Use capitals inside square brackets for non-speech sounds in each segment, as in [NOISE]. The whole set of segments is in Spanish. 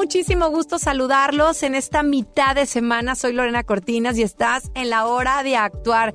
Muchísimo gusto saludarlos en esta mitad de semana. Soy Lorena Cortinas y estás en la hora de actuar.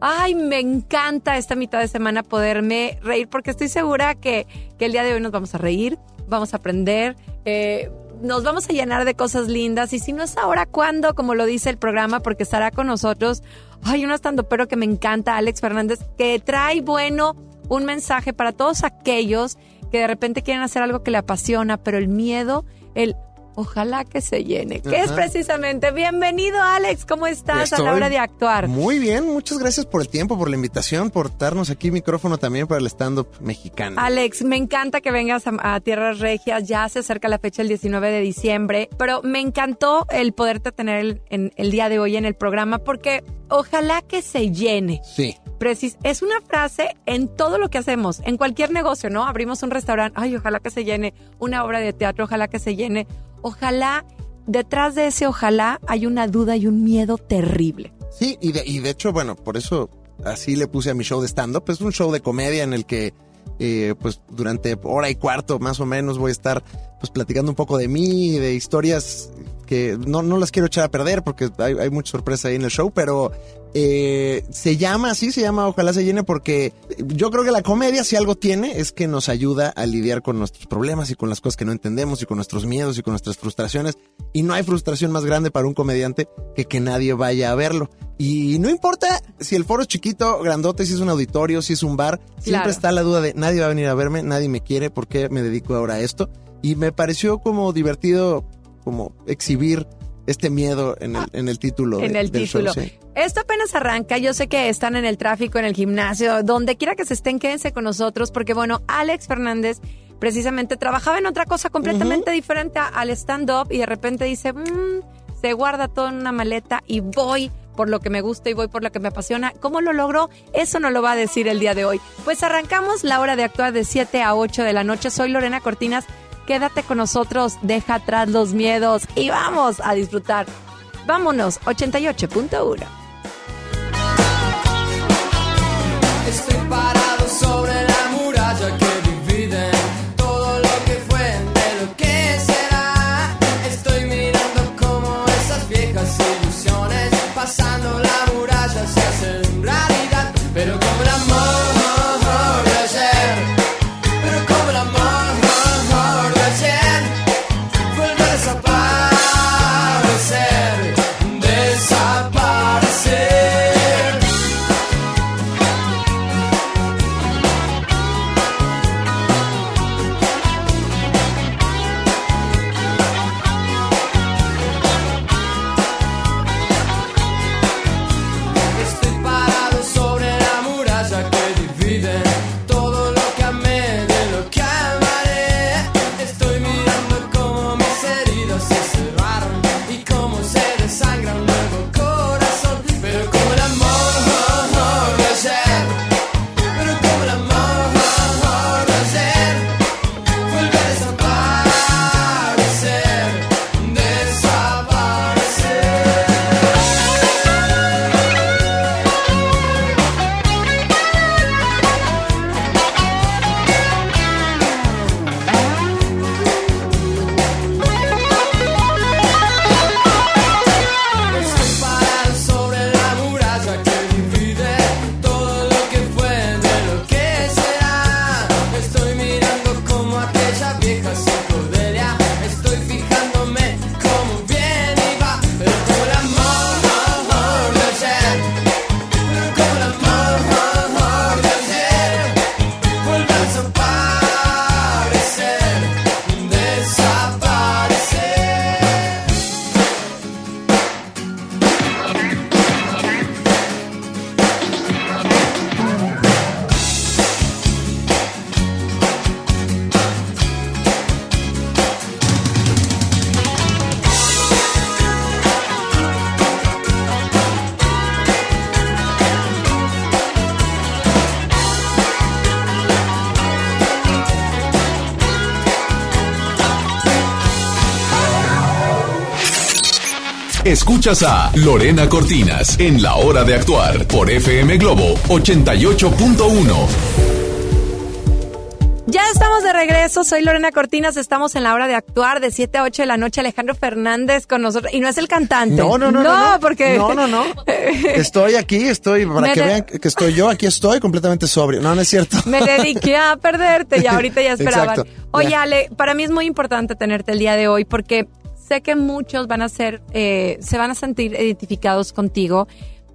Ay, me encanta esta mitad de semana poderme reír porque estoy segura que, que el día de hoy nos vamos a reír, vamos a aprender, eh, nos vamos a llenar de cosas lindas y si no es ahora, ¿cuándo? Como lo dice el programa, porque estará con nosotros, ay, un pero que me encanta, Alex Fernández, que trae, bueno, un mensaje para todos aquellos que de repente quieren hacer algo que le apasiona, pero el miedo, el ojalá que se llene, que es precisamente. Bienvenido, Alex, ¿cómo estás a la hora de actuar? Muy bien, muchas gracias por el tiempo, por la invitación, por darnos aquí micrófono también para el stand-up mexicano. Alex, me encanta que vengas a, Tierras Regias, ya se acerca la fecha el 19 de diciembre, pero me encantó el poderte tener en el día de hoy en el programa porque ojalá que se llene. Sí. Precis es una frase en todo lo que hacemos, en cualquier negocio, ¿no? Abrimos un restaurante, ay, ojalá que se llene, una obra de teatro, ojalá que se llene, ojalá, detrás de ese ojalá hay una duda y un miedo terrible. Sí, y de, y de hecho, bueno, por eso así le puse a mi show de stand-up, es un show de comedia en el que eh, pues durante hora y cuarto más o menos voy a estar pues platicando un poco de mí, de historias que no, no las quiero echar a perder porque hay, hay mucha sorpresa ahí en el show, pero eh, se llama así, se llama Ojalá se llene porque yo creo que la comedia si algo tiene es que nos ayuda a lidiar con nuestros problemas y con las cosas que no entendemos y con nuestros miedos y con nuestras frustraciones. Y no hay frustración más grande para un comediante que que nadie vaya a verlo. Y no importa si el foro es chiquito, grandote, si es un auditorio, si es un bar, siempre está la duda de nadie va a venir a verme, nadie me quiere, ¿por qué me dedico ahora a esto? Y me pareció como divertido como exhibir este miedo en el, en el título. En el título. Esto apenas arranca. Yo sé que están en el tráfico, en el gimnasio, donde quiera que se estén, quédense con nosotros, porque bueno, Alex Fernández precisamente trabajaba en otra cosa completamente diferente al stand-up y de repente dice, mmm, se guarda todo en una maleta y voy por lo que me gusta y voy por lo que me apasiona. ¿Cómo lo logró? Eso no lo va a decir el día de hoy. Pues arrancamos la hora de actuar de 7 a 8 de la noche. Soy Lorena Cortinas Quédate con nosotros, deja atrás los miedos y vamos a disfrutar. Vámonos, 88.1. Estoy parado sobre Escuchas a Lorena Cortinas en La Hora de Actuar por FM Globo 88.1. Ya estamos de regreso, soy Lorena Cortinas, estamos en la hora de actuar de 7 a 8 de la noche, Alejandro Fernández con nosotros, y no es el cantante. No, no, no. No, no, porque... No, no, no. [LAUGHS] Estoy aquí, estoy, para Me que de- vean que estoy yo, aquí estoy completamente sobrio. No, no es cierto. Me dediqué a perderte y ahorita ya [LAUGHS] esperaban. Exacto, Oye. Ale, para mí es muy importante tenerte el día de hoy porque sé que muchos van a ser, eh, se van a sentir identificados contigo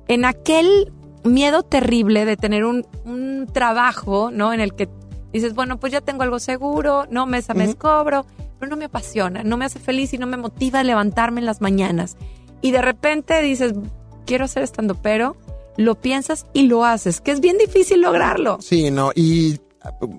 en aquel miedo terrible de tener un, un trabajo, ¿no? En el que dices, bueno, pues ya tengo algo seguro, no mes a mes cobro, pero no me apasiona, no me hace feliz y no me motiva a levantarme en las mañanas. Y de repente dices, quiero ser estando, pero lo piensas y lo haces, que es bien difícil lograrlo. Sí, no, y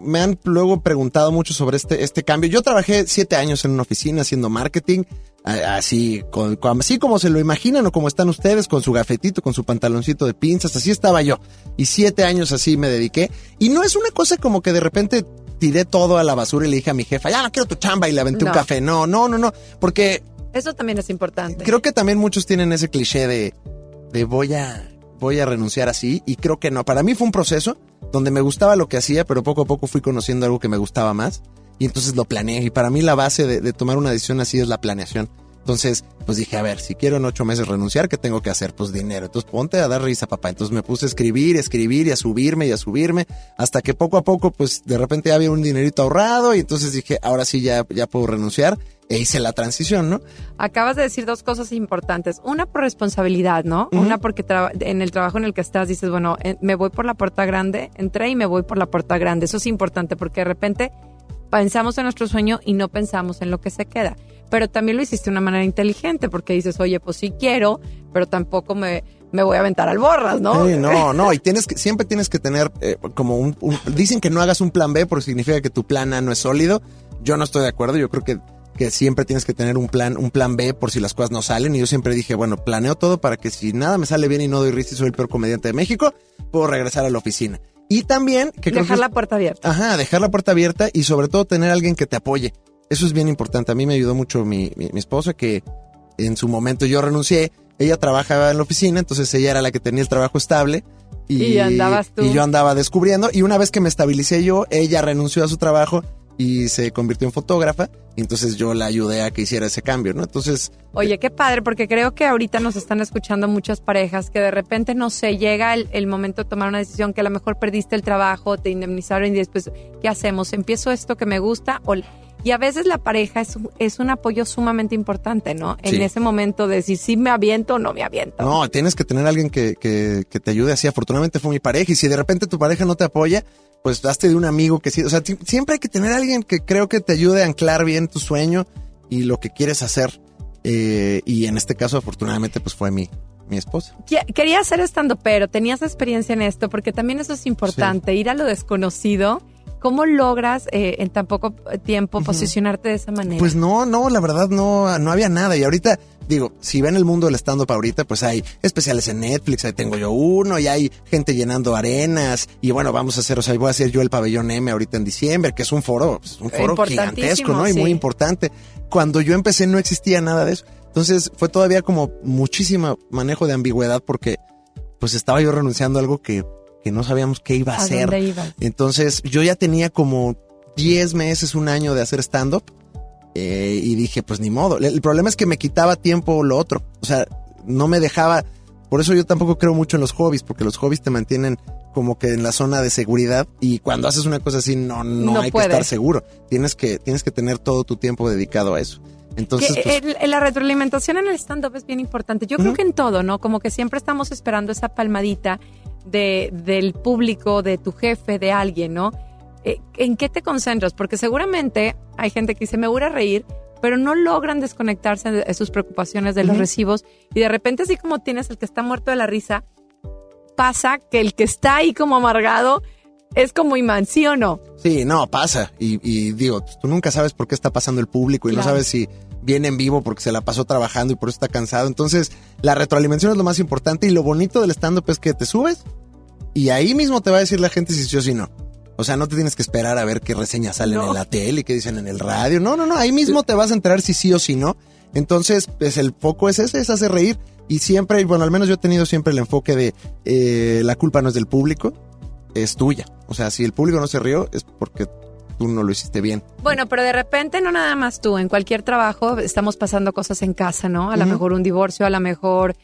me han luego preguntado mucho sobre este, este cambio. Yo trabajé siete años en una oficina haciendo marketing, así, con, con- así como se lo imaginan o como están ustedes, con su gafetito, con su pantaloncito de pinzas, así estaba yo. Y siete años así me dediqué. Y no es una cosa como que de repente tiré todo a la basura y le dije a mi jefa, ya no quiero tu chamba y le aventé No. un café. No, no, no, no, porque Eso también es importante. creo que también muchos tienen ese cliché de, de voy a voy a renunciar así y creo que no. Para mí fue un proceso donde me gustaba lo que hacía, pero poco a poco fui conociendo algo que me gustaba más y entonces lo planeé. Y para mí la base de, tomar una decisión así es la planeación. Entonces, pues dije, a ver, si quiero en ocho meses renunciar, ¿qué tengo que hacer? Pues dinero. Entonces ponte a dar risa, papá. Entonces me puse a escribir, escribir y a subirme y a subirme, hasta que poco a poco, pues de repente había un dinerito ahorrado y entonces dije, ahora sí ya, ya puedo renunciar. E hice la transición, ¿no? Acabas de decir dos cosas importantes. Una por responsabilidad, ¿no? Una porque en el trabajo en el que estás dices, bueno, eh, me voy por la puerta grande, entré y me voy por la puerta grande. Eso es importante porque de repente pensamos en nuestro sueño y no pensamos en lo que se queda. Pero también lo hiciste de una manera inteligente porque dices, oye, pues sí quiero, pero tampoco me, me voy a aventar al borras, ¿no? Sí, no, [LAUGHS] no, y tienes que, siempre tienes que tener eh, como un, un- dicen que no hagas un plan B porque significa que tu plan A no es sólido. Yo no estoy de acuerdo, yo creo que, que siempre tienes que tener un plan, un plan B por si las cosas no salen. Y yo siempre dije, bueno, planeo todo para que si nada me sale bien y no doy risa y soy el peor comediante de México, puedo regresar a la oficina. Y también que Dejar es- la puerta abierta. Ajá, dejar la puerta abierta y sobre todo tener a alguien que te apoye. Eso es bien importante. A mí me ayudó mucho mi, mi, mi esposa que en su momento yo renuncié. Ella trabajaba en la oficina, entonces ella era la que tenía el trabajo estable. Y, Y andabas tú. Y yo andaba descubriendo. Y una vez que me estabilicé yo, ella renunció a su trabajo y se convirtió en fotógrafa. Entonces yo la ayudé a que hiciera ese cambio, ¿no? Entonces, Oye, qué padre, porque creo que ahorita nos están escuchando muchas parejas que de repente, no sé, llega el, el momento de tomar una decisión que a lo mejor perdiste el trabajo, te indemnizaron y después, ¿qué hacemos? ¿Empiezo esto que me gusta? O, y a veces la pareja es, un- es un apoyo sumamente importante, ¿no? En ese momento de decir si me aviento o no me aviento. No, tienes que tener a alguien que, que, que te ayude así. Afortunadamente fue mi pareja y si de repente tu pareja no te apoya, pues hazte de un amigo que sí. O sea, siempre hay que tener a alguien que creo que te ayude a anclar bien tu sueño y lo que quieres hacer. Eh, y en este caso, afortunadamente, pues fue mi, mi esposa. Quería ser estando, pero tenías experiencia en esto, porque también eso es importante, ir a lo desconocido. ¿Cómo logras eh, en tan poco tiempo posicionarte de esa manera? Pues no, no, la verdad no, no había nada. Y ahorita, digo, si ven el mundo del stand-up ahorita, pues hay especiales en Netflix, ahí tengo yo uno, y hay gente llenando arenas. Y bueno, vamos a hacer, o sea, voy a hacer yo el pabellón M ahorita en diciembre, que es un foro, pues, un foro gigantesco, ¿no? Y sí. muy importante. Cuando yo empecé no existía nada de eso. Entonces fue todavía como muchísimo manejo de ambigüedad porque pues estaba yo renunciando a algo que, que no sabíamos qué iba a, ¿A hacer. Entonces yo ya tenía como 10 meses, un año de hacer stand-up eh, y dije, pues ni modo. El, problema es que me quitaba tiempo lo otro. O sea, no me dejaba... Por eso yo tampoco creo mucho en los hobbies, porque los hobbies te mantienen como que en la zona de seguridad y cuando haces una cosa así no, no, No hay puedes. que estar seguro. Tienes que, tienes que tener todo tu tiempo dedicado a eso. Entonces, que pues, el- la retroalimentación en el stand-up es bien importante. Yo creo que en todo, ¿no? Como que siempre estamos esperando esa palmadita de, del público, de tu jefe, de alguien, ¿no? Eh, ¿En qué te concentras? Porque seguramente hay gente que dice, me voy a reír, pero no logran desconectarse de, sus preocupaciones, de los recibos. Y de repente, así como tienes el que está muerto de la risa, pasa que el que está ahí como amargado es como imán, ¿sí o no? Sí, no, pasa. Y, y digo, tú nunca sabes por qué está pasando el público y no sabes si viene en vivo porque se la pasó trabajando y por eso está cansado. Entonces, la retroalimentación es lo más importante y lo bonito del stand-up es que te subes y ahí mismo te va a decir la gente si sí o si no. O sea, no te tienes que esperar a ver qué reseñas salen No. en la tele y qué dicen en el radio. No, no, no. Ahí mismo te vas a enterar si sí o si no. Entonces, pues el foco es ese, es hacer reír. Y siempre, bueno, al menos yo he tenido siempre el enfoque de eh, la culpa no es del público, es tuya. O sea, si el público no se rió, es porque tú no lo hiciste bien. Bueno, pero de repente no nada más tú, en cualquier trabajo estamos pasando cosas en casa, ¿no? A lo mejor un divorcio, a lo mejor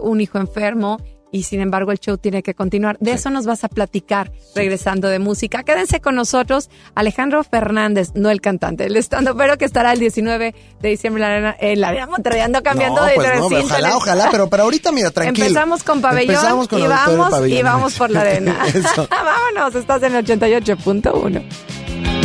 un hijo enfermo y sin embargo el show tiene que continuar. De eso nos vas a platicar regresando de música. Quédense con nosotros, Alejandro Fernández, no el cantante, el estando, pero que estará el 19 de diciembre en la arena, en la arena Monterrey. Ando cambiando no, de pues no, ojalá, ojalá, pero para ahorita, mira, tranquilo. Empezamos con pabellón Empezamos con y vamos pabellón. y vamos por la arena. [LAUGHS] [LAUGHS] Vámonos, estás en el 88.1.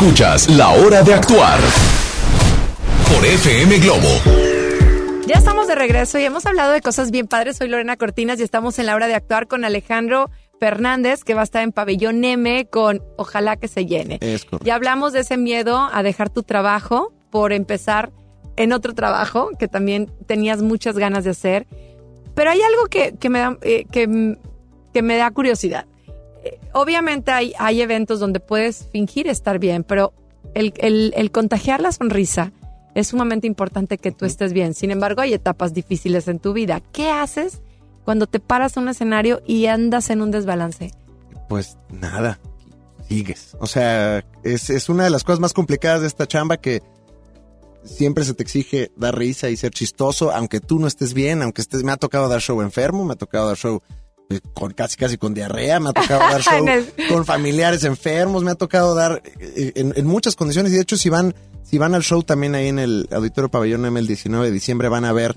Escuchas La Hora de Actuar por FM Globo. Ya estamos de regreso y hemos hablado de cosas bien padres. Soy Lorena Cortinas y estamos en la hora de actuar con Alejandro Fernández, que va a estar en Pabellón M con Ojalá que se llene. Es correcto. Ya hablamos de ese miedo a dejar tu trabajo por empezar en otro trabajo que también tenías muchas ganas de hacer. Pero hay algo que, que me, da, eh, que, que me da curiosidad. Eh, obviamente hay, hay eventos donde puedes fingir estar bien, pero el, el- el contagiar la sonrisa es sumamente importante que tú estés bien. Sin embargo, hay etapas difíciles en tu vida. ¿Qué haces cuando te paras a un escenario y andas en un desbalance? Pues nada, sigues. O sea, es, es una de las cosas más complicadas de esta chamba que siempre se te exige dar risa y ser chistoso, aunque tú no estés bien, aunque estés, me ha tocado dar show enfermo, me ha tocado dar show con casi casi con diarrea, me ha tocado [LAUGHS] dar show con familiares enfermos, me ha tocado dar eh, en, en muchas condiciones y de hecho si van si van al show también ahí en el Auditorio Pabellón M el 19 de diciembre van a ver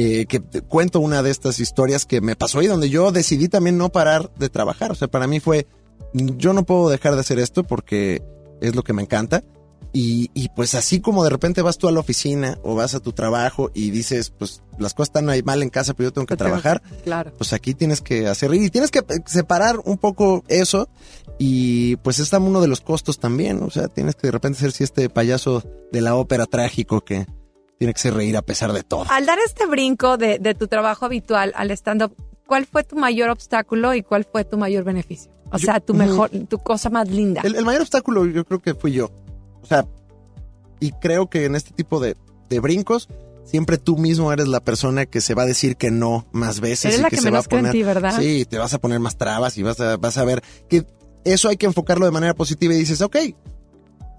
eh, que te cuento una de estas historias que me pasó y donde yo decidí también no parar de trabajar. O sea, para mí fue, yo no puedo dejar de hacer esto porque es lo que me encanta. Y, y pues así como de repente vas tú a la oficina o vas a tu trabajo y dices, pues las cosas están ahí mal en casa, pero yo tengo que trabajar, Claro. pues aquí tienes que hacer y tienes que separar un poco eso y pues está uno de los costos también, o sea, tienes que de repente ser si este payaso de la ópera trágico que tiene que ser reír a pesar de todo. Al dar este brinco de, de tu trabajo habitual al stand-up, ¿cuál fue tu mayor obstáculo y cuál fue tu mayor beneficio? O Yo- sea, tu mejor, tu cosa más linda. El, el mayor obstáculo yo creo que fui yo. O sea, y creo que en este tipo de, de brincos, siempre tú mismo eres la persona que se va a decir que no más veces. Eres y la que, que se va a poner. ti, ¿verdad? Sí, te vas a poner más trabas y vas a, vas a ver que eso hay que enfocarlo de manera positiva y dices, ok,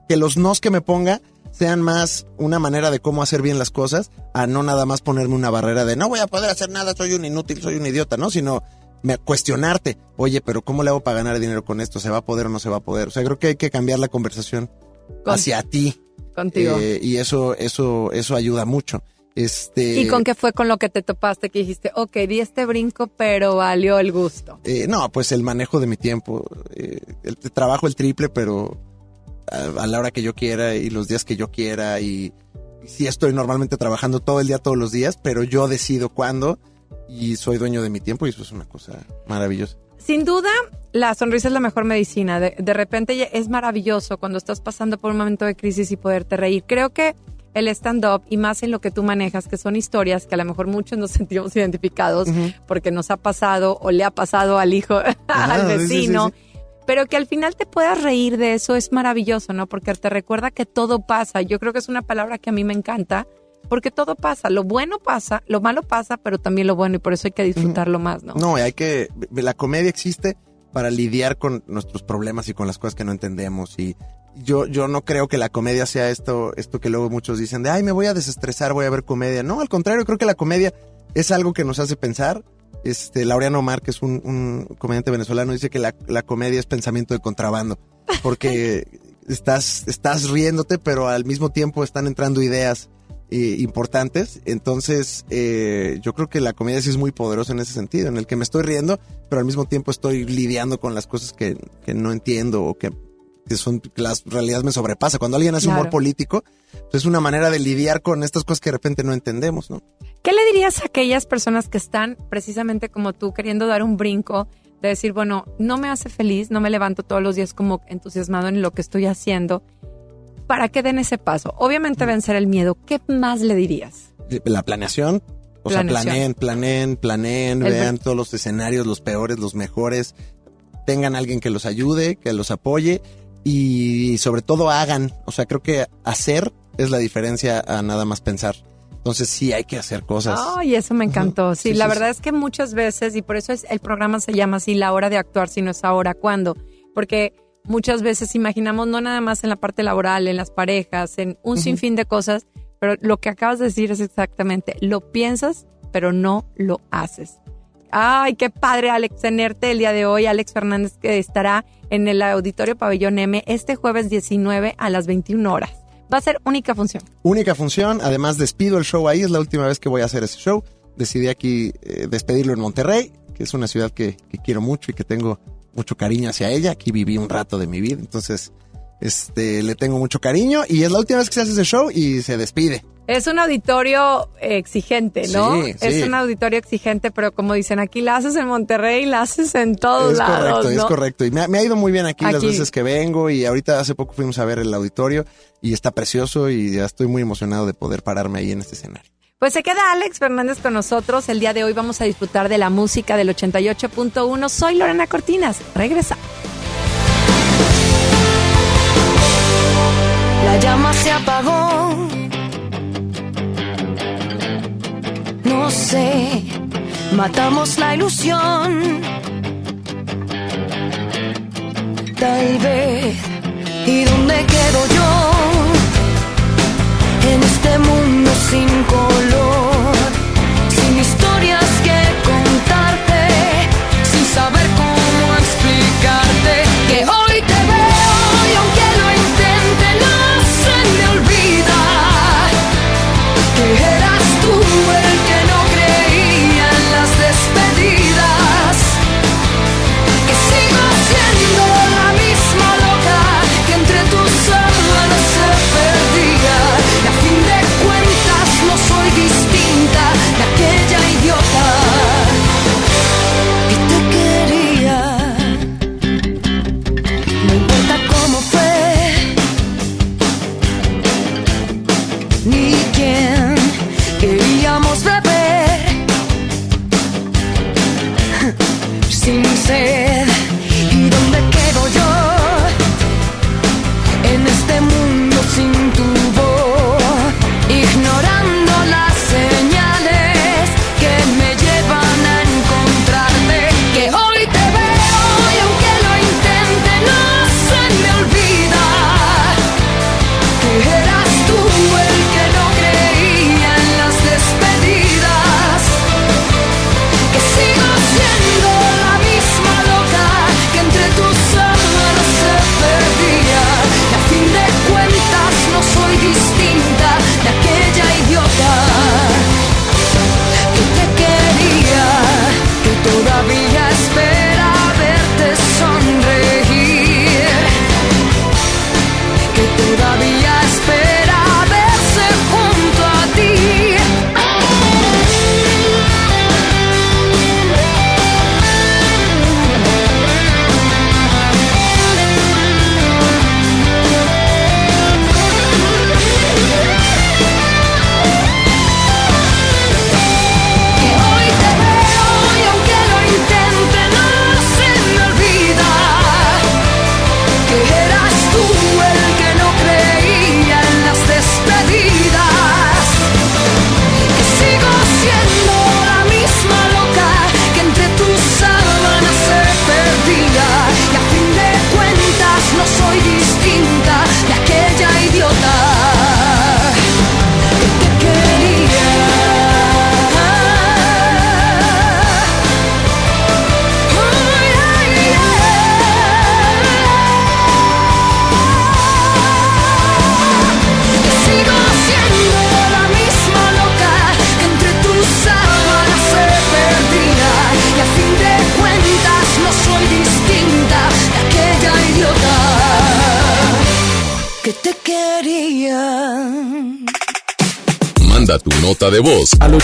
que los nos que me ponga sean más una manera de cómo hacer bien las cosas, a no nada más ponerme una barrera de no voy a poder hacer nada, soy un inútil, soy un idiota, ¿no? Sino me, cuestionarte, oye, pero ¿cómo le hago para ganar dinero con esto? ¿Se va a poder o no se va a poder? O sea, creo que hay que cambiar la conversación Con- hacia ti. contigo. eh, y eso, eso, eso ayuda mucho. Este, ¿Y con qué fue con lo que te topaste que dijiste, ok, di este brinco, pero valió el gusto? Eh, no, pues el manejo de mi tiempo. eh, el, trabajo el triple, pero a, a la hora que yo quiera y los días que yo quiera. Y, y sí estoy normalmente trabajando todo el día, todos los días, pero yo decido cuándo y soy dueño de mi tiempo y eso es una cosa maravillosa. Sin duda, la sonrisa es la mejor medicina. De, de repente es maravilloso cuando estás pasando por un momento de crisis y poderte reír. Creo que el stand-up y más en lo que tú manejas, que son historias que a lo mejor muchos nos [LAUGHS] sentimos identificados porque nos ha pasado o le ha pasado al hijo, [LAUGHS] al Ah, sí, sí, sí, vecino. sí. Pero que al final te puedas reír de eso es maravilloso, ¿no? Porque te recuerda que todo pasa. Yo creo que es una palabra que a mí me encanta, porque todo pasa. Lo bueno pasa, lo malo pasa, pero también lo bueno, y por eso hay que disfrutarlo más, ¿no? No, hay que. La comedia existe para lidiar con nuestros problemas y con las cosas que no entendemos. Y yo, yo no creo que la comedia sea esto, esto que luego muchos dicen de ay, me voy a desestresar, voy a ver comedia. No, al contrario, creo que la comedia es algo que nos hace pensar. Este, Laureano Omar, que es un, un comediante venezolano, dice que la, la comedia es pensamiento de contrabando. Porque [LAUGHS] estás, estás riéndote, pero al mismo tiempo están entrando ideas eh, importantes. Entonces, eh, yo creo que la comedia sí es muy poderosa en ese sentido, en el que me estoy riendo, pero al mismo tiempo estoy lidiando con las cosas que, que no entiendo o que, que son que las realidades me sobrepasa. Cuando alguien hace humor político, pues es una manera de lidiar con estas cosas que de repente no entendemos, ¿no? ¿Qué le dirías a aquellas personas que están precisamente como tú queriendo dar un brinco de decir, bueno, no me hace feliz, no me levanto todos los días como entusiasmado en lo que estoy haciendo? ¿Para que den ese paso? Obviamente vencer el miedo. ¿Qué más le dirías? La planeación. O sea, planeen, planeen, planeen, El- vean todos los escenarios, los peores, los mejores. Tengan alguien que los ayude, que los apoye y sobre todo hagan. O sea, creo que hacer es la diferencia a nada más pensar. Entonces sí hay que hacer cosas. Ay, eso me encantó. Sí, Sí, la sí, verdad es que muchas veces, y por eso es, el programa se llama así, la hora de actuar, si no es ahora, ¿cuándo? Porque muchas veces imaginamos no nada más en la parte laboral, en las parejas, en un sinfín de cosas, pero lo que acabas de decir es exactamente, lo piensas, pero no lo haces. Ay, qué padre, Alex, tenerte el día de hoy. Alex Fernández que estará en el Auditorio Pabellón M este jueves 19 a las 21 horas. Va a ser única función. Única función, además despido el show ahí, es la última vez que voy a hacer ese show. Decidí aquí eh, despedirlo en Monterrey, que es una ciudad que, que quiero mucho y que tengo mucho cariño hacia ella. Aquí viví un rato de mi vida, entonces este le tengo mucho cariño y es la última vez que se hace ese show y se despide. Es un auditorio exigente, ¿no? Sí, Es sí. un auditorio exigente, pero como dicen, aquí la haces en Monterrey, la haces en todos es lados, correcto, ¿no? es correcto. Y me, ha- me ha ido muy bien aquí, las Aquí. veces que vengo y ahorita hace poco fuimos a ver el auditorio y está precioso y ya estoy muy emocionado de poder pararme ahí en este escenario. Pues se queda Alex Fernández con nosotros. El día de hoy vamos a disfrutar de la música del 88.1. Soy Lorena Cortinas. Regresa. La llama se apagó. No sé, matamos la ilusión. Tal vez. ¿Y dónde quedo yo? En este mundo sin color,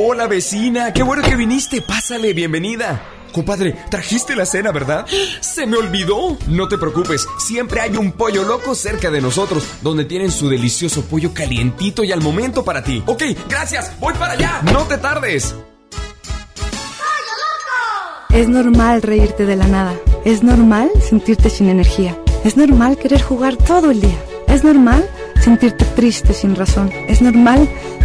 Hola vecina, qué bueno que viniste. Pásale, bienvenida. Compadre, trajiste la cena, ¿verdad? [GASPS] Se me olvidó. No te preocupes, siempre hay un pollo loco cerca de nosotros, donde tienen su delicioso pollo calientito y al momento para ti. Ok, gracias, voy para allá. No te tardes. Es normal reírte de la nada. Es normal sentirte sin energía. Es normal querer jugar todo el día. Es normal sentirte triste sin razón. Es normal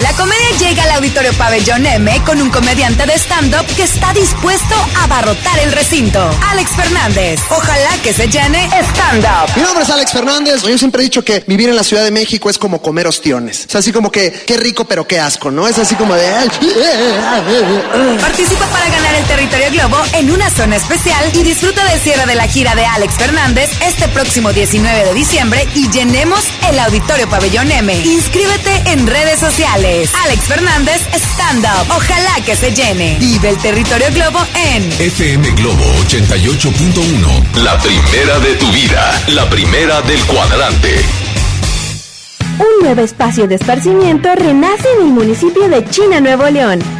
La Comedia llega al Auditorio Pabellón M con un comediante de stand-up que está dispuesto a abarrotar el recinto. Alex Fernández. Ojalá que se llene stand-up. Mi nombre es Alex Fernández. Yo siempre he dicho que vivir en la Ciudad de México es como comer ostiones. Es así como que, qué rico pero qué asco, ¿no? Es así como de... [LAUGHS] Participa para ganar el territorio Globo en una zona especial y disfruta del cierre de la gira de Alex Fernández este próximo 19 de diciembre y llenemos el Auditorio Pabellón M. Inscríbete en redes sociales. Alex Fernández Stand Up. Ojalá que se llene. Vive el territorio Globo en FM Globo 88.1. La primera de tu vida. La primera del cuadrante. Un nuevo espacio de esparcimiento renace en el municipio de China, Nuevo León.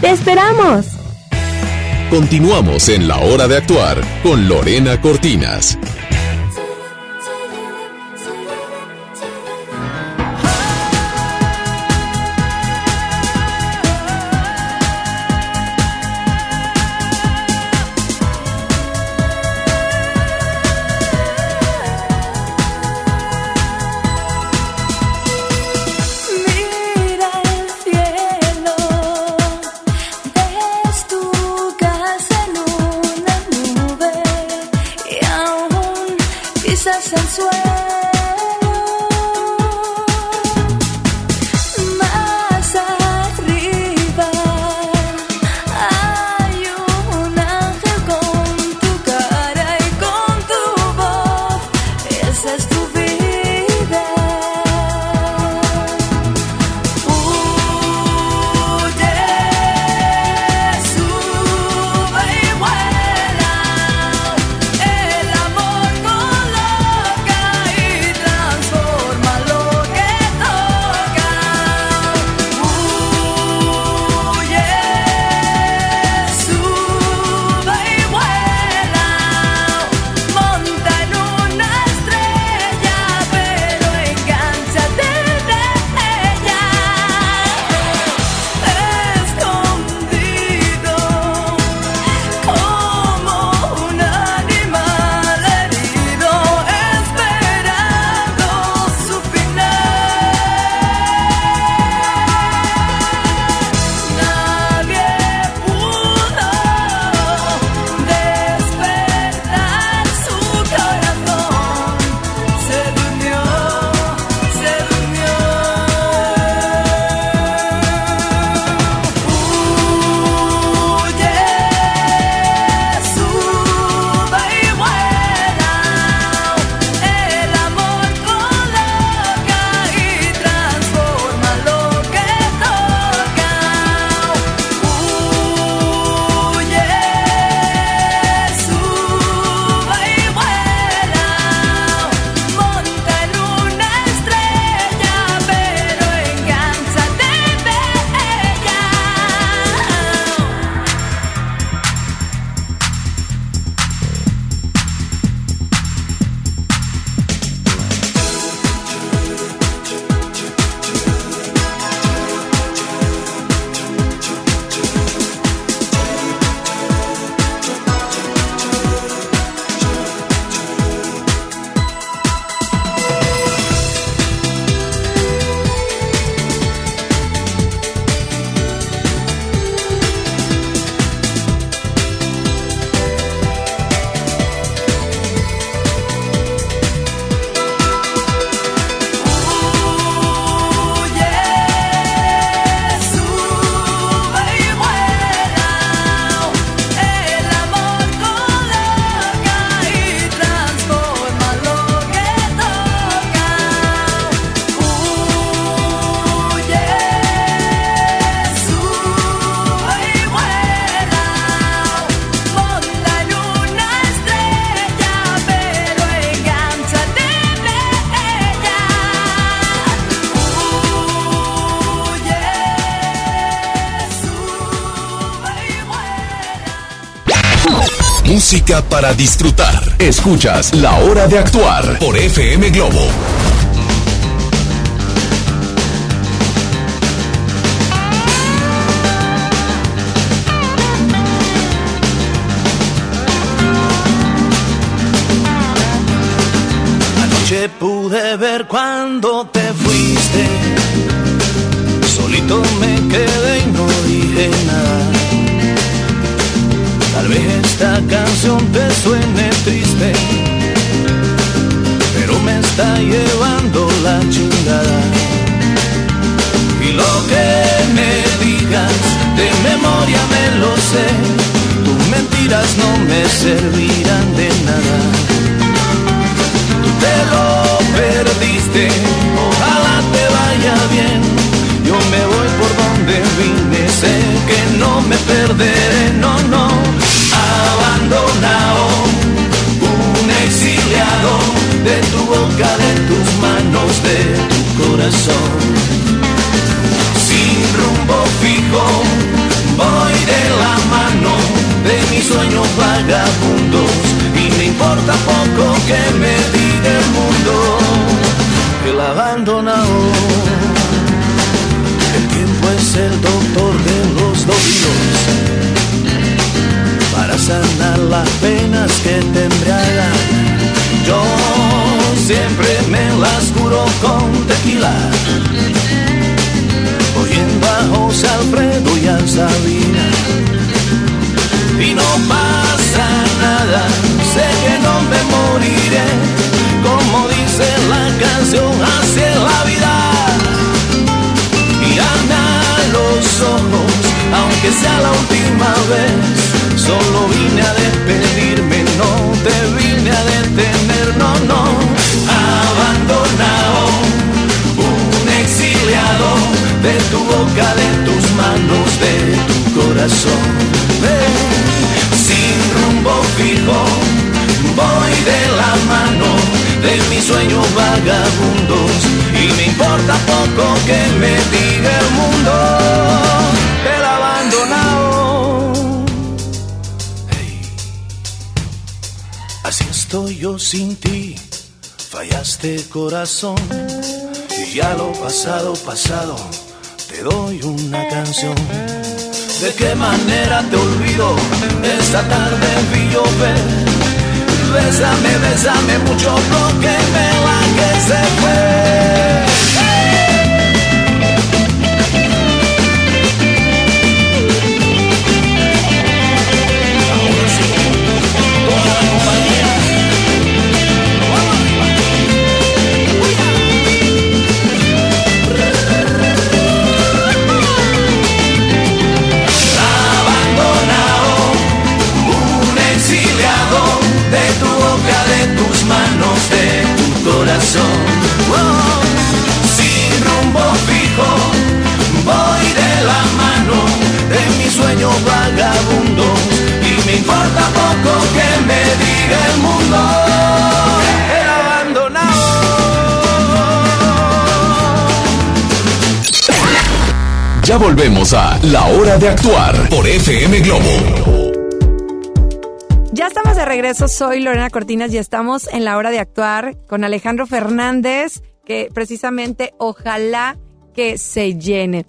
¡Te esperamos! Continuamos en la hora de actuar con Lorena Cortinas. swear Para disfrutar. Escuchas La Hora de Actuar por FM Globo. Anoche pude ver cuando historia me lo sé, tus mentiras no me servirán de nada. Tú te lo perdiste, ojalá te vaya bien, yo me voy por donde vine, sé que no me perderé, no, no, abandonado, un exiliado. De tu boca, de tus manos, de tu corazón. voy de la mano de mis sueños vagabundos y me importa poco que me diga el mundo el abandonado. El tiempo es el doctor de los dolidos para sanar las penas que te embriagan. Yo siempre me las curo con tequila José Alfredo y a Sabina. Y no pasa nada, sé que no me moriré, como dice la canción, así la vida. Y anda los ojos, aunque sea la última vez, solo vine a despedirme, no te vine a detener, no, no, abandonado, de tu boca, de tus manos, de tu corazón. Ven, sin rumbo fijo, voy de la mano de mis sueños vagabundos. Y me importa poco que me diga el mundo. El abandonado. Así estoy yo sin ti, fallaste corazón. Y ya lo pasado pasado te doy una canción. ¿De qué manera te olvido? Esta tarde vi llover. Bésame, bésame mucho porque me la que se fue. Oh, sin rumbo fijo, voy de la mano de mis sueños vagabundos y me importa poco que me diga el mundo. El abandonado. Ya volvemos a La Hora de Actuar por FM Globo. De regreso, soy Lorena Cortinas y estamos en la hora de actuar con Alejandro Fernández, que precisamente ojalá que se llene.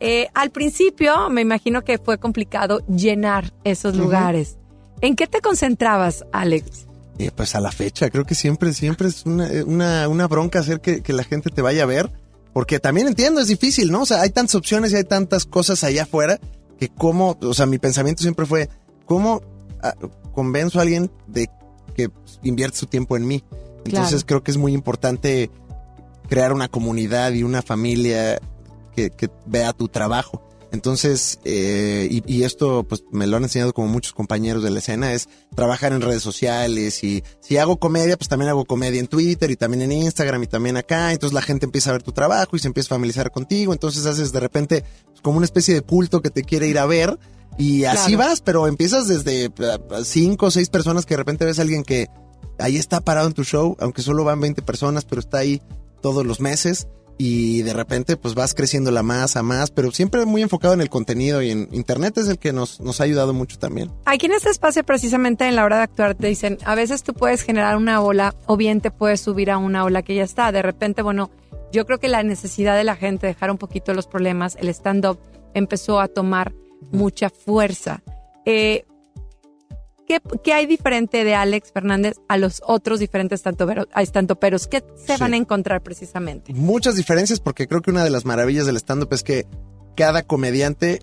Eh, al principio me imagino que fue complicado llenar esos lugares. ¿En qué te concentrabas, Alex? Eh, pues a la fecha, creo que siempre, siempre es una, eh, una, una bronca hacer que, que la gente te vaya a ver, porque también entiendo, es difícil, ¿no? O sea, hay tantas opciones y hay tantas cosas allá afuera que cómo, o sea, mi pensamiento siempre fue, ¿cómo ah, convenzo a alguien de que invierte su tiempo en mí? Entonces Claro. creo que es muy importante crear una comunidad y una familia que, que vea tu trabajo. Entonces, eh, y, y esto pues me lo han enseñado como muchos compañeros de la escena, es trabajar en redes sociales y si hago comedia, pues también hago comedia en Twitter y también en Instagram y también acá. Entonces la gente empieza a ver tu trabajo y se empieza a familiarizar contigo. Entonces haces de repente pues, como una especie de culto que te quiere ir a ver y así Claro. vas, pero empiezas desde eh, cinco o seis personas que de repente ves a alguien que ahí está parado en tu show, aunque solo van 20 personas, pero está ahí todos los meses y de repente pues vas creciendo la más a más, pero siempre muy enfocado en el contenido y en internet es el que nos, nos ha ayudado mucho también. Aquí en este espacio, precisamente en la hora de actuar, te dicen, a veces tú puedes generar una ola o bien te puedes subir a una ola que ya está. De repente, bueno, yo creo que la necesidad de la gente de dejar un poquito los problemas, el stand-up empezó a tomar mucha fuerza. Eh, ¿qué, qué hay diferente de Alex Fernández a los otros diferentes estandoperos? ¿Qué se Sí. van a encontrar precisamente? Muchas diferencias porque creo que una de las maravillas del stand-up es que cada comediante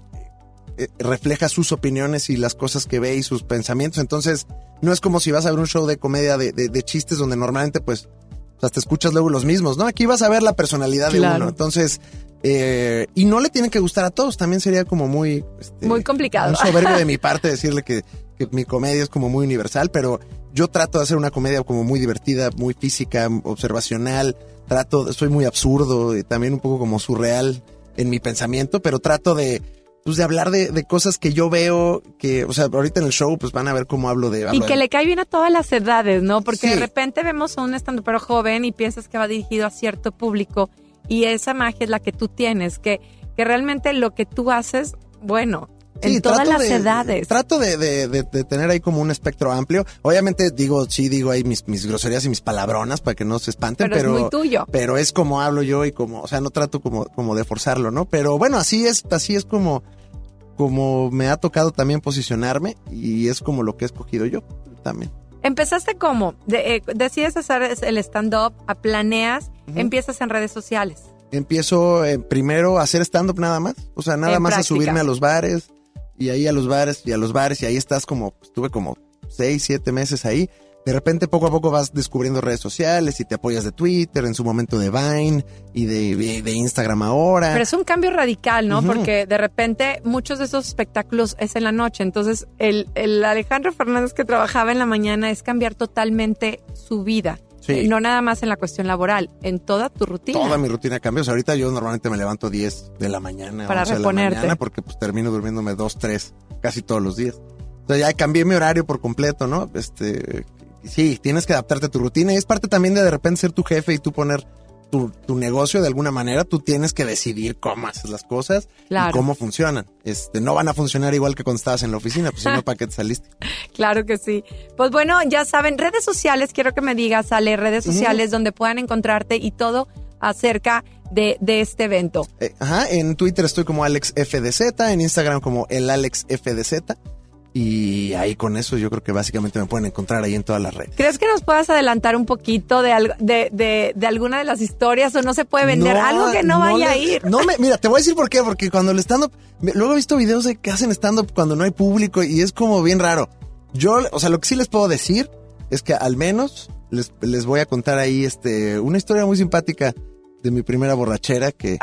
eh, refleja sus opiniones y las cosas que ve y sus pensamientos. Entonces, no es como si vas a ver un show de comedia de, de- de chistes donde normalmente pues hasta escuchas luego los mismos, ¿no? Aquí vas a ver la personalidad de uno. Entonces, eh, y no le tiene que gustar a todos. También sería como muy... este, Muy complicado. un soberbio de mi [LAUGHS] parte decirle que, que mi comedia es como muy universal, pero yo trato de hacer una comedia como muy divertida, muy física, observacional. Trato, soy muy absurdo y también un poco como surreal en mi pensamiento, pero trato de, pues de hablar de, de cosas que yo veo, que, o sea, ahorita en el show, pues van a ver cómo hablo de. Y que de- le cae bien a todas las edades, ¿no? Porque de repente vemos a un estandopero joven y piensas que va dirigido a cierto público y esa magia es la que tú tienes, que, que realmente lo que tú haces, bueno, en todas las de- edades. Trato de, de- de- de tener ahí como un espectro amplio. Obviamente digo, sí digo ahí mis, mis groserías y mis palabronas para que no se espanten, Pero es pero, muy tuyo. pero es como hablo yo y como, o sea, no trato como, como de forzarlo, ¿no? Pero bueno, así es, así es como, como me ha tocado también posicionarme y es como lo que he escogido yo también. ¿Empezaste cómo? De- eh, decides hacer el stand-up, a- planeas, empiezas en redes sociales. Empiezo eh, primero a hacer stand-up nada más, o sea, nada En más práctica. a subirme a los bares y ahí a los bares y a los bares y ahí estás como, estuve como seis, siete meses ahí. De repente poco a poco vas descubriendo redes sociales y te apoyas de Twitter, en su momento de Vine y de, de- de Instagram ahora. Pero es un cambio radical, ¿no? Porque de repente muchos de esos espectáculos es en la noche. Entonces, el, el Alejandro Fernández que trabajaba en la mañana es cambiar totalmente su vida. Sí. Eh, No nada más en la cuestión laboral, en toda tu rutina. Toda mi rutina cambió. O sea, ahorita yo normalmente me levanto 10 de la mañana, Para 11 de la reponerte. mañana, porque pues termino durmiéndome 2, 3 casi todos los días. Entonces ya cambié mi horario por completo, ¿no? Este, sí, tienes que adaptarte a tu rutina y es parte también de de repente ser tu jefe y tú poner tu, tu negocio de alguna manera. Tú tienes que decidir cómo haces las cosas Claro. y cómo funcionan. Este, no van a funcionar igual que cuando estabas en la oficina, pues si no, ¿para qué te saliste? [LAUGHS] Claro que sí. Pues bueno, ya saben, redes sociales, quiero que me digas, Ale, redes sociales donde puedan encontrarte y todo acerca de, de este evento. Eh, ajá, en Twitter estoy como AlexFDZ, en Instagram como el AlexFDZ. Y ahí con eso yo creo que básicamente me pueden encontrar ahí en todas las redes. ¿Crees que nos puedas adelantar un poquito de, algo, de, de, de alguna de las historias o no se puede vender? algo que no, vaya a le- ir. No me, mira, te voy a decir por qué, porque cuando el stand-up, luego he visto videos de que hacen stand-up cuando no hay público y es como bien raro. Yo, o sea, lo que sí les puedo decir es que al menos les, les voy a contar ahí este, una historia muy simpática de mi primera borrachera que,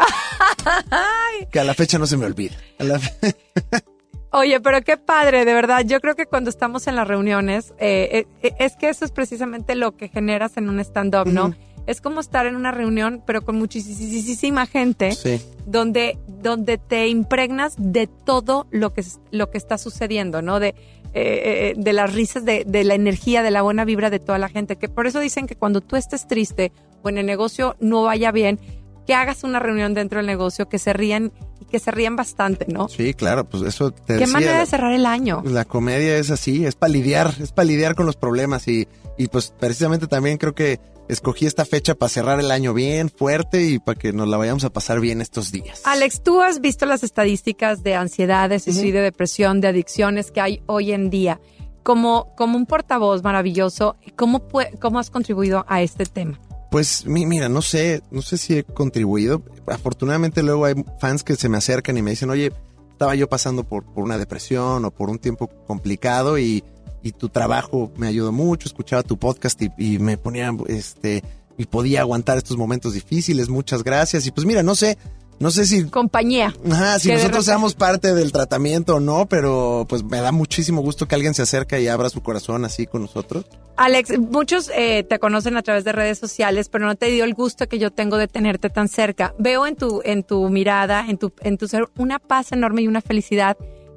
[LAUGHS] que a la fecha no se me olvida. A la fe- [LAUGHS] Oye, pero qué padre, de verdad. Yo creo que cuando estamos en las reuniones, eh, eh, es que eso es precisamente lo que generas en un stand-up, ¿no? Es como estar en una reunión, pero con muchísima gente, Sí. donde, donde te impregnas de todo lo que, lo que está sucediendo, ¿no? De, eh, eh, de las risas, de, de la energía, de la buena vibra de toda la gente. Que por eso dicen que cuando tú estés triste o en el negocio no vaya bien, que hagas una reunión dentro del negocio, que se rían que se rían bastante, ¿no? Sí, claro, pues eso te Qué decía, manera de cerrar el año. La comedia es así, es para lidiar, es para lidiar con los problemas y, y pues precisamente también creo que escogí esta fecha para cerrar el año bien fuerte y para que nos la vayamos a pasar bien estos días. Alex, tú has visto las estadísticas de ansiedades y de depresión, de adicciones que hay hoy en día. Como, como un portavoz maravilloso, ¿cómo, ¿cómo has contribuido a este tema? Pues mi- mira, no sé, no sé si he contribuido. Afortunadamente luego hay fans que se me acercan y me dicen, oye, estaba yo pasando por, por una depresión o por un tiempo complicado y, y tu trabajo me ayudó mucho, escuchaba tu podcast y, y me ponía, este, y podía aguantar estos momentos difíciles, muchas gracias. Y pues mira, no sé, no sé si... Compañía. Ajá, si nosotros repente- seamos parte del tratamiento o no, pero pues me da muchísimo gusto que alguien se acerque y abra su corazón así con nosotros. Alex, muchos eh, te conocen a través de redes sociales, pero no te dio el gusto que yo tengo de tenerte tan cerca. Veo en tu, en tu mirada, en tu, en tu ser, una paz enorme y una felicidad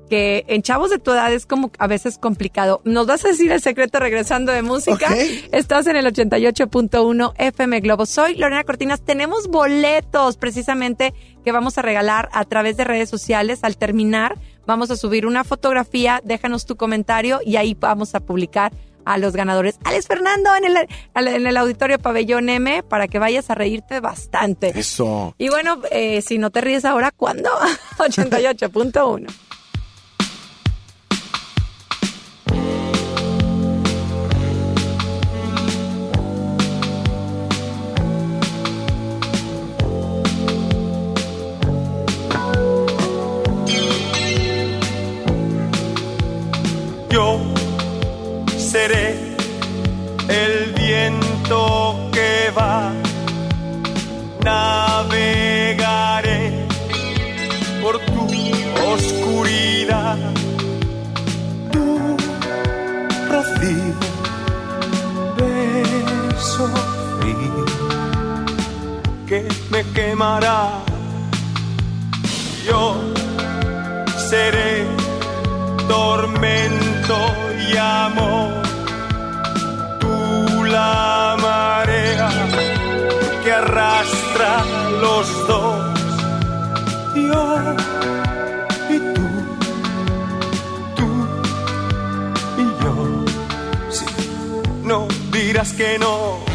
que en chavos de tu edad es como a veces complicado. ¿Nos vas a decir el secreto regresando de música? Estás en el 88.1 FM Globo. Soy Lorena Cortinas. Tenemos boletos precisamente que vamos a regalar a través de redes sociales. Al terminar, vamos a subir una fotografía. Déjanos tu comentario y ahí vamos a publicar a los ganadores. Alex Fernando en el, en el auditorio Pabellón M para que vayas a reírte bastante. Eso. Y bueno, eh, si no te ríes ahora, ¿cuándo? [LAUGHS] 88.1. me quemará. Yo seré tormento y amor. Tú la marea que arrastra los dos. Yo y tú, tú y yo. Si no dirás que no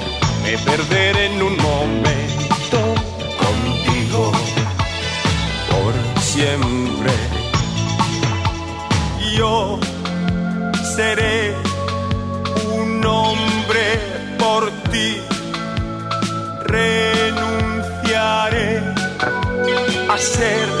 Me perderé en un momento contigo por siempre yo seré un hombre por ti. Renunciaré a ser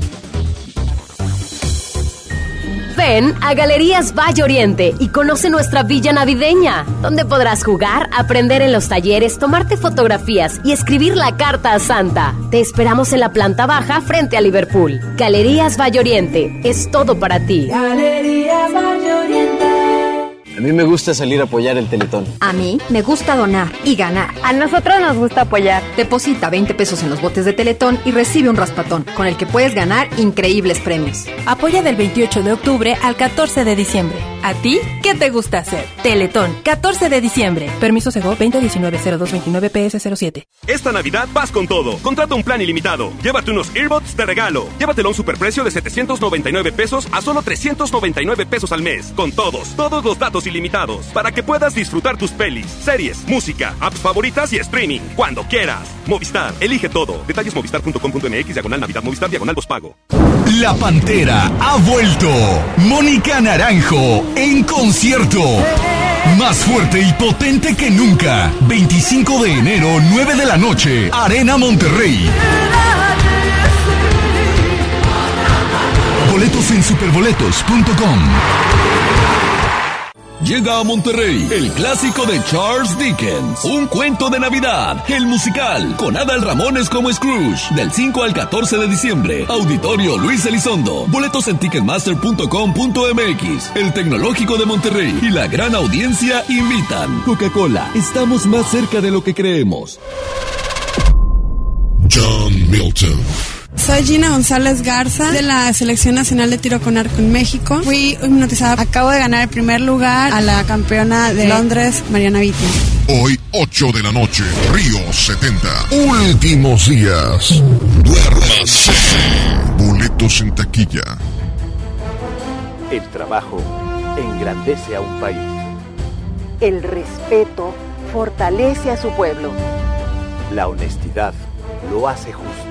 Ven a Galerías Valle Oriente y conoce nuestra villa navideña, donde podrás jugar, aprender en los talleres, tomarte fotografías y escribir la carta a Santa. Te esperamos en la planta baja frente a Liverpool. Galerías Valle Oriente, es todo para ti. Galerías Valle Oriente. A mí me gusta salir a apoyar el Teletón. A mí me gusta donar y ganar. A nosotros nos gusta apoyar. Deposita 20 pesos en los botes de Teletón y recibe un raspatón, con el que puedes ganar increíbles premios. Apoya del 28 de octubre al 14 de diciembre. ¿A ti qué te gusta hacer? Teletón, 14 de diciembre. Permiso Sego 2019-0229-PS07. Esta Navidad vas con todo. Contrata un plan ilimitado. Llévate unos earbuds de regalo. Llévatelo a un superprecio de 799 pesos a solo 399 pesos al mes. Con todos, todos los datos ilimitados. Para que puedas disfrutar tus pelis, series, música, apps favoritas y streaming. Cuando quieras. Movistar, elige todo. Detalles movistar.com.mx, diagonal Navidad, Movistar, diagonal pago. La Pantera ha vuelto. Mónica Naranjo en concierto. Más fuerte y potente que nunca. 25 de enero, 9 de la noche. Arena Monterrey. en superboletos.com. Llega a Monterrey el clásico de Charles Dickens, un cuento de Navidad, el musical, con Adal Ramones como Scrooge, del 5 al 14 de diciembre. Auditorio Luis Elizondo. Boletos en ticketmaster.com.mx. El Tecnológico de Monterrey y la gran audiencia invitan. Coca-Cola, estamos más cerca de lo que creemos. John Milton. Soy Gina González Garza de la Selección Nacional de Tiro con Arco en México. Fui hipnotizada. Acabo de ganar el primer lugar a la campeona de Londres, Mariana Vitti. Hoy, 8 de la noche, Río 70. Últimos días. Duérmase. Boletos en taquilla. El trabajo engrandece a un país. El respeto fortalece a su pueblo. La honestidad lo hace justo.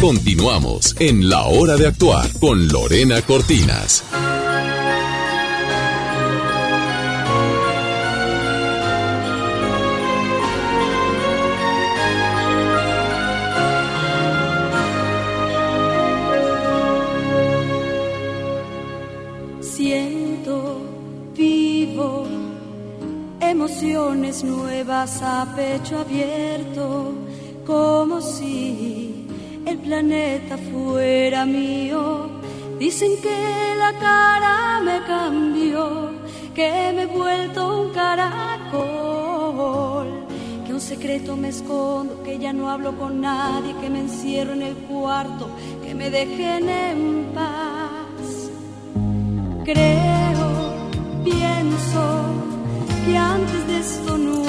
Continuamos en La Hora de Actuar con Lorena Cortinas. Siento vivo emociones nuevas a pecho abierto, como si planeta fuera mío. Dicen que la cara me cambió, que me he vuelto un caracol, que un secreto me escondo, que ya no hablo con nadie, que me encierro en el cuarto, que me dejen en paz. Creo, pienso que antes de esto no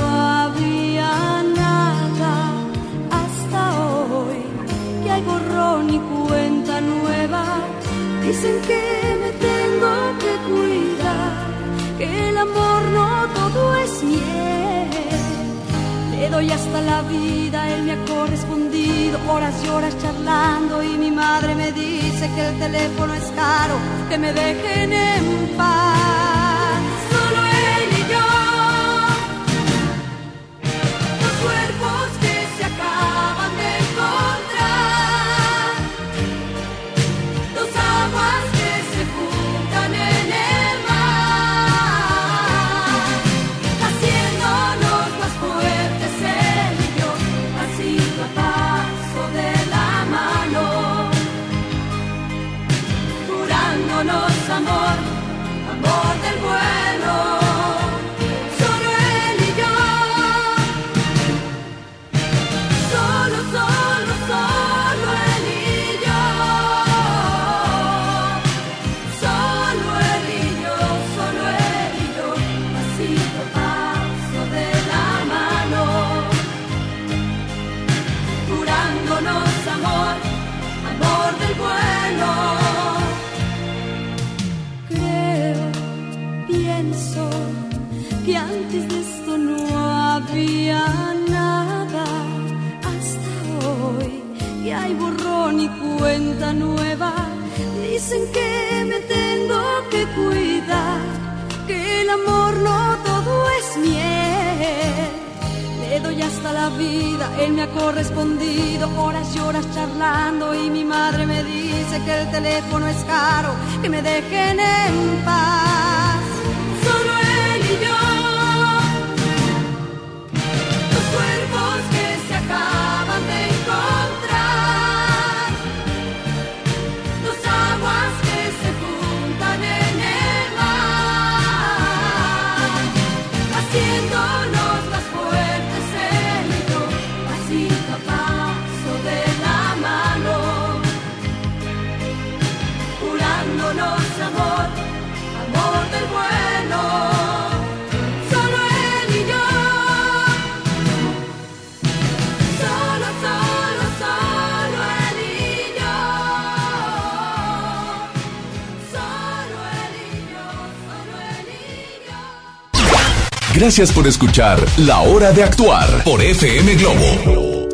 hay borrón y cuenta nueva. Dicen que me tengo que cuidar, que el amor no todo es miel. Le doy hasta la vida, él me ha correspondido, horas y horas charlando y mi madre me dice que el teléfono es caro, que me dejen en paz. pienso que antes de esto no había nada hasta hoy que hay borrón y cuenta nueva. Dicen que me tengo que cuidar, que el amor no todo es miel. Le doy hasta la vida, él me ha correspondido horas y horas charlando y mi madre me dice que el teléfono es caro, que me dejen en paz. Gracias por escuchar La Hora de Actuar por FM Globo.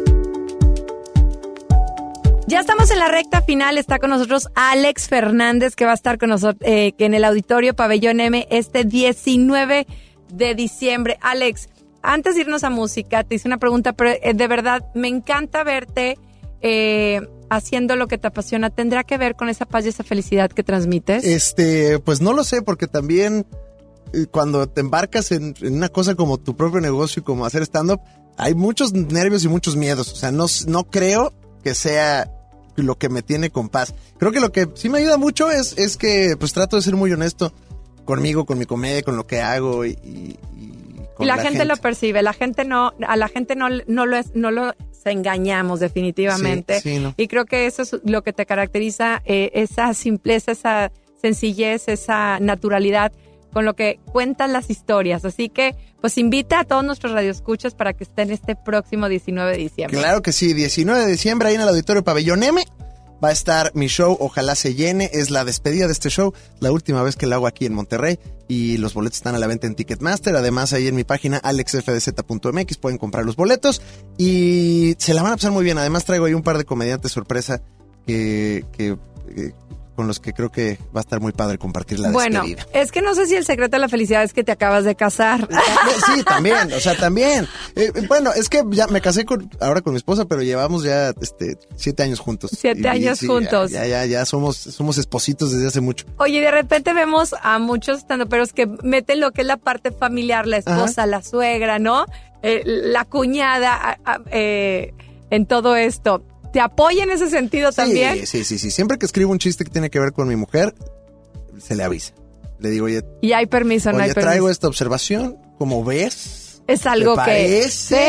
Ya estamos en la recta final. Está con nosotros Alex Fernández, que va a estar con nosotros eh, que en el auditorio Pabellón M este 19 de diciembre. Alex, antes de irnos a música, te hice una pregunta, pero eh, de verdad me encanta verte eh, haciendo lo que te apasiona. ¿Tendrá que ver con esa paz y esa felicidad que transmites? Este, pues no lo sé, porque también cuando te embarcas en, en una cosa como tu propio negocio y como hacer stand-up, hay muchos nervios y muchos miedos. O sea, no, no creo que sea lo que me tiene con paz. Creo que lo que sí me ayuda mucho es, es que pues trato de ser muy honesto conmigo, con mi comedia, con lo que hago y, y- y con Y la, gente, lo percibe, la gente no, a la gente no, no lo es, no lo engañamos definitivamente. Sí, sí, no. Y creo que eso es lo que te caracteriza, eh, esa simpleza, esa sencillez, esa naturalidad con lo que cuentas las historias. Así que, pues invita a todos nuestros radioescuchas para que estén este próximo 19 de diciembre. Claro que sí, 19 de diciembre ahí en el Auditorio Pabellón M va a estar mi show, ojalá se llene, es la despedida de este show, la última vez que lo hago aquí en Monterrey y los boletos están a la venta en Ticketmaster, además ahí en mi página alexfdz.mx pueden comprar los boletos y se la van a pasar muy bien, además traigo ahí un par de comediantes sorpresa que, que, eh, con los que creo que va a estar muy padre compartir la bueno, despedida. es que no sé si el secreto de la felicidad es que te acabas de casar. Sí, también, o sea, también. Eh, bueno, es que ya me casé con, ahora con mi esposa, pero llevamos ya este, siete años juntos. Siete años juntos. Ya, ya, ya somos, somos espositos desde hace mucho. Oye, de repente vemos a muchos estandoperos que meten lo que es la parte familiar, la esposa, la suegra, ¿no? Eh, la cuñada eh, en todo esto. ¿Te apoya en ese sentido también? Sí, sí, sí, sí. Siempre que escribo un chiste que tiene que ver con mi mujer, se le avisa. Le digo, oye, Y hay permiso, no oye, hay permiso. traigo esta observación, como ves, es algo ¿te que... parece?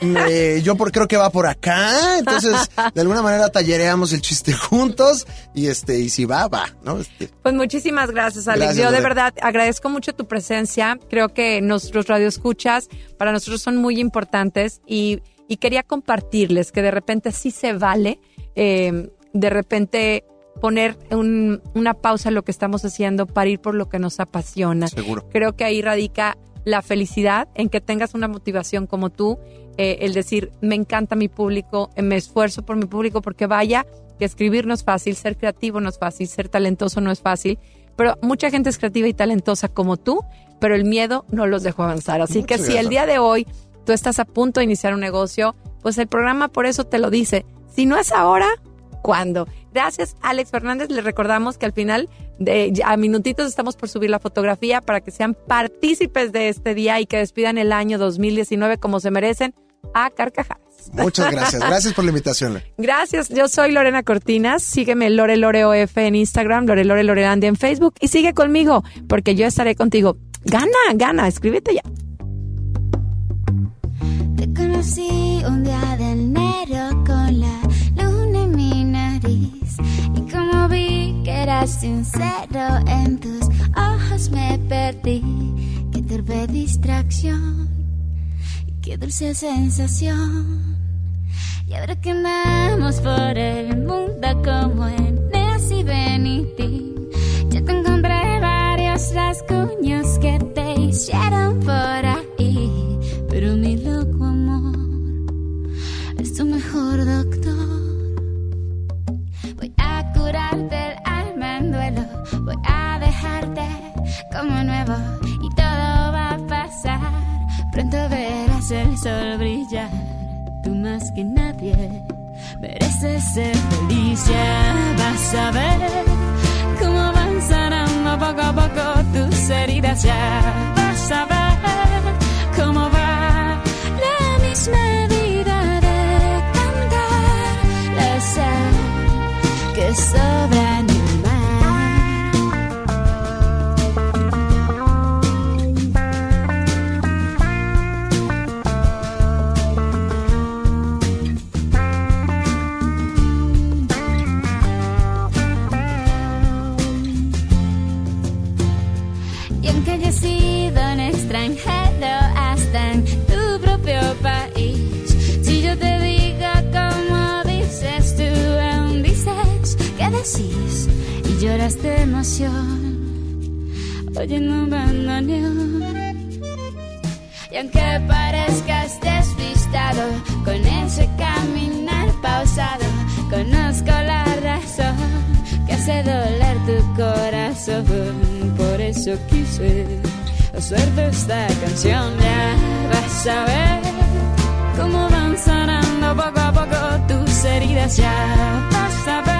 Eh, yo por, creo que va por acá, entonces [LAUGHS] de alguna manera tallereamos el chiste juntos y este y si va, va, ¿no? Este, Pues muchísimas gracias, Alex. Gracias, Yo de verdad agradezco mucho tu presencia. Creo que nuestros radioescuchas para nosotros son muy importantes y, y quería compartirles que de repente sí se vale, eh, de repente poner un- una pausa en lo que estamos haciendo para ir por lo que nos apasiona. Seguro. Creo que ahí radica la felicidad en que tengas una motivación como tú, eh, el decir, me encanta mi público, me esfuerzo por mi público, porque vaya, que escribir no es fácil, ser creativo no es fácil, ser talentoso no es fácil, pero mucha gente es creativa y talentosa como tú, pero el miedo no los dejó avanzar. Así que si el día de hoy tú estás a punto de iniciar un negocio, pues el programa por eso te lo dice. Si no es ahora, ¿cuándo? Gracias, Alex Fernández. Les recordamos que al final, de, a minutitos, estamos por subir la fotografía para que sean partícipes de este día y que despidan el año 2019 como se merecen a carcajadas. muchas gracias. [LAUGHS] Gracias por la invitación. Gracias, yo soy Lorena Cortinas. Sígueme Lore Lore OF en Instagram, Lore Lore Lorelandia en Facebook y sigue conmigo porque yo estaré contigo. Gana, gana, escríbete ya. Te conocí un día de enero con la luna en mi nariz. Y como vi que eras sincero, en tus ojos me perdí. Qué torpe distracción y qué dulce sensación. Y ahora que andamos por el mundo como en Nancy Benitín, ya te encontré varios rasguños que te hicieron por ahí. Pero mi loco doctor. Voy a curarte el alma en duelo. Voy a dejarte como nuevo. Y todo va a pasar. Pronto verás el sol brillar. Tú más que nadie mereces ser feliz. Ya vas a ver cómo van sanando poco a poco tus heridas. Ya vas a ver cómo va la misma vida. Que sobra un bandoneón. Y aunque parezcas despistado con ese caminar pausado, conozco la razón que hace doler tu corazón. Por eso quise hacerte esta canción. Ya vas a ver cómo van sanando poco a poco tus heridas. Ya vas a ver